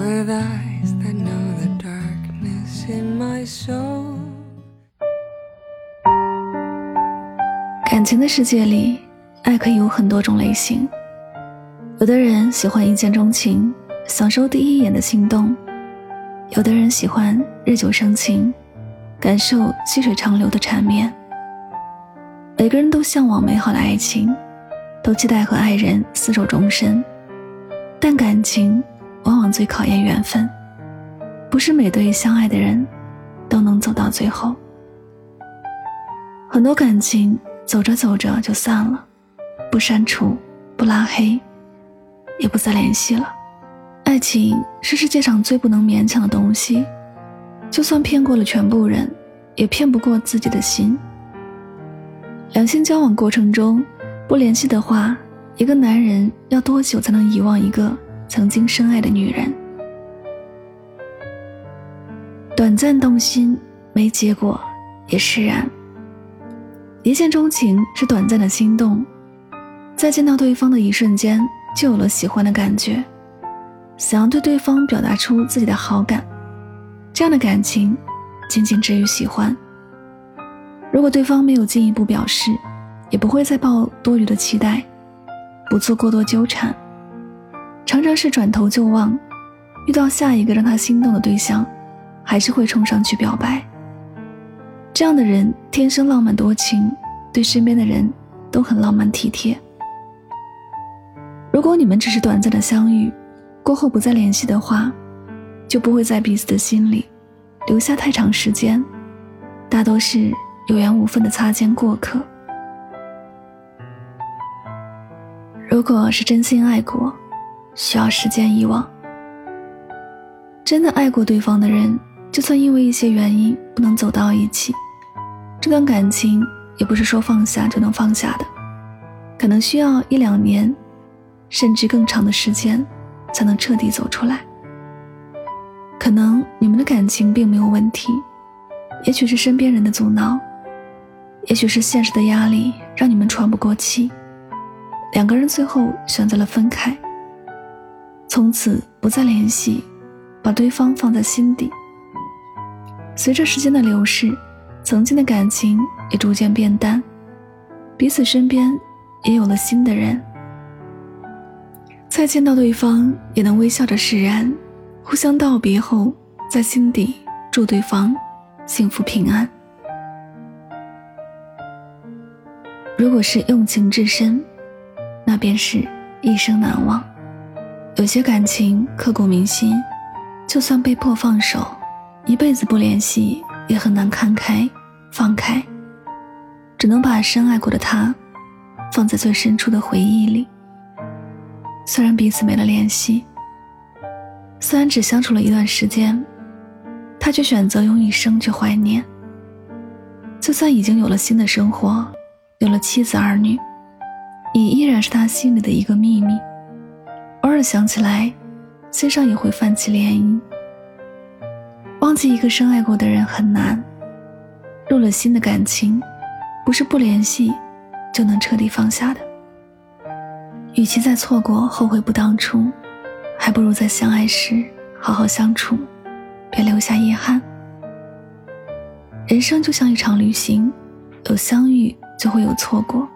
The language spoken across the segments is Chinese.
With eyes that know the darkness in my soul. 感情的世界里爱可以有很多种类型。有的人喜欢一见钟情享受第一眼的心动有的人喜欢日久生情感受细水长流的缠绵。每个人都向往美好的爱情都期待和爱人厮守终身。但感情往往最考验缘分，不是每对相爱的人都能走到最后。很多感情走着走着就散了，不删除，不拉黑，也不再联系了。爱情是世界上最不能勉强的东西，就算骗过了全部人，也骗不过自己的心。两性交往过程中不联系的话，一个男人要多久才能遗忘一个？曾经深爱的女人，短暂动心没结果也释然。一见钟情是短暂的心动，在见到对方的一瞬间就有了喜欢的感觉，想要对对方表达出自己的好感，这样的感情仅仅止于喜欢。如果对方没有进一步表示，也不会再抱多余的期待，不做过多纠缠。常常是转头就忘，遇到下一个让他心动的对象，还是会冲上去表白。这样的人天生浪漫多情，对身边的人都很浪漫体贴。如果你们只是短暂的相遇，过后不再联系的话，就不会在彼此的心里留下太长时间，大都是有缘无分的擦肩过客。如果是真心爱过。需要时间遗忘。真的爱过对方的人，就算因为一些原因不能走到一起，这段感情也不是说放下就能放下的，可能需要一两年，甚至更长的时间，才能彻底走出来。可能你们的感情并没有问题，也许是身边人的阻挠，也许是现实的压力让你们喘不过气，两个人最后选择了分开。从此不再联系，把对方放在心底。随着时间的流逝，曾经的感情也逐渐变淡，彼此身边也有了新的人。再见到对方，也能微笑着释然。互相道别后，在心底祝对方幸福平安。如果是用情至深，那便是一生难忘。有些感情刻骨铭心，就算被迫放手，一辈子不联系也很难看开放开，只能把深爱过的他放在最深处的回忆里。虽然彼此没了联系，虽然只相处了一段时间，他却选择用一生去怀念。就算已经有了新的生活，有了妻子儿女，也依然是他心里的一个秘密。尔想起来，心上也会泛起涟漪。忘记一个深爱过的人很难，入了心的感情，不是不联系就能彻底放下的。与其再错过后悔不当初，还不如在相爱时好好相处，别留下遗憾。人生就像一场旅行，有相遇就会有错过，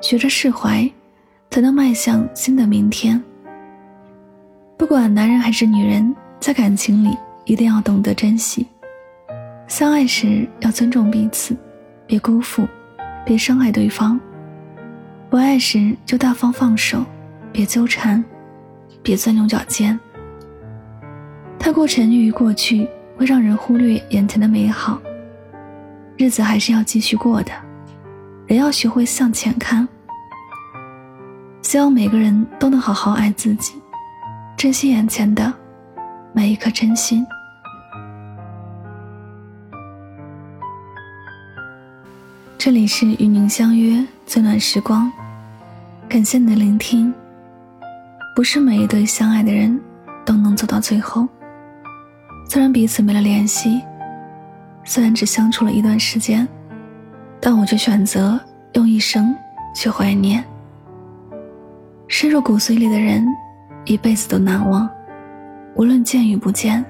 学着释怀。才能迈向新的明天。不管男人还是女人，在感情里一定要懂得珍惜。相爱时要尊重彼此，别辜负，别伤害对方；不爱时就大方放手，别纠缠，别钻牛角尖。太过沉溺于过去，会让人忽略眼前的美好。日子还是要继续过的，人要学会向前看。希望每个人都能好好爱自己，珍惜眼前的每一颗真心。这里是与您相约最暖时光，感谢你的聆听。不是每一对相爱的人都能走到最后，虽然彼此没了联系，虽然只相处了一段时间，但我却选择用一生去怀念。深入骨髓里的人，一辈子都难忘。无论见与不见，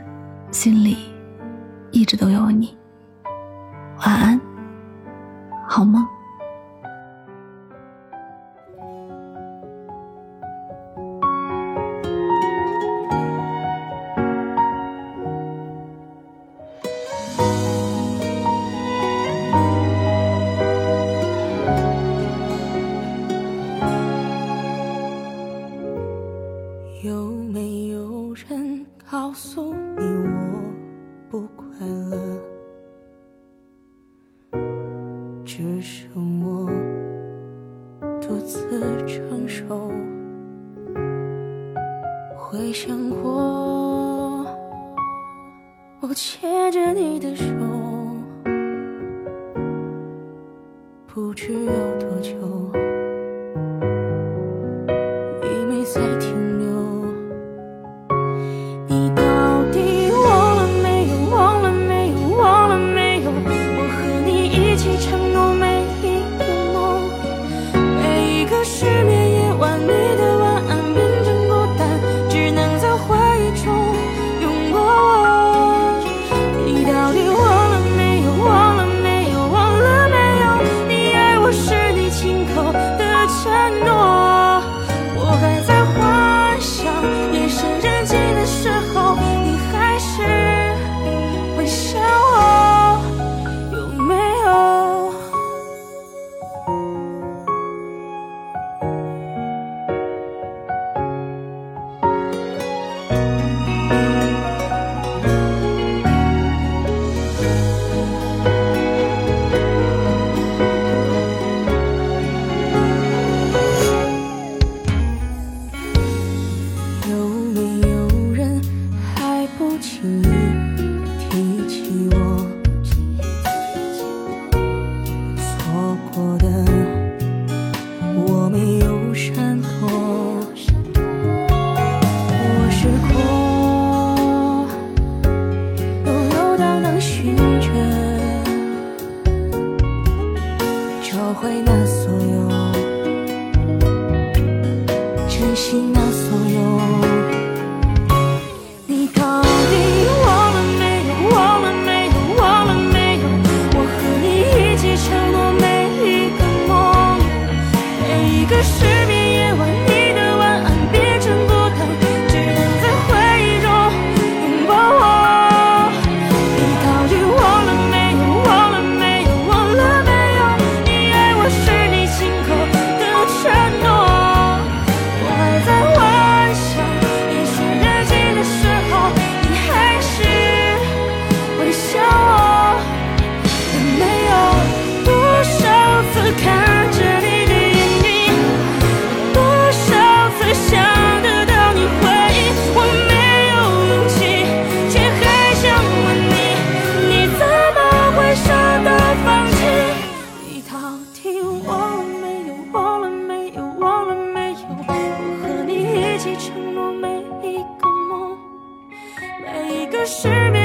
心里一直都有你。晚安。好梦。回想过，我牵着你的手，不知有 to 失眠。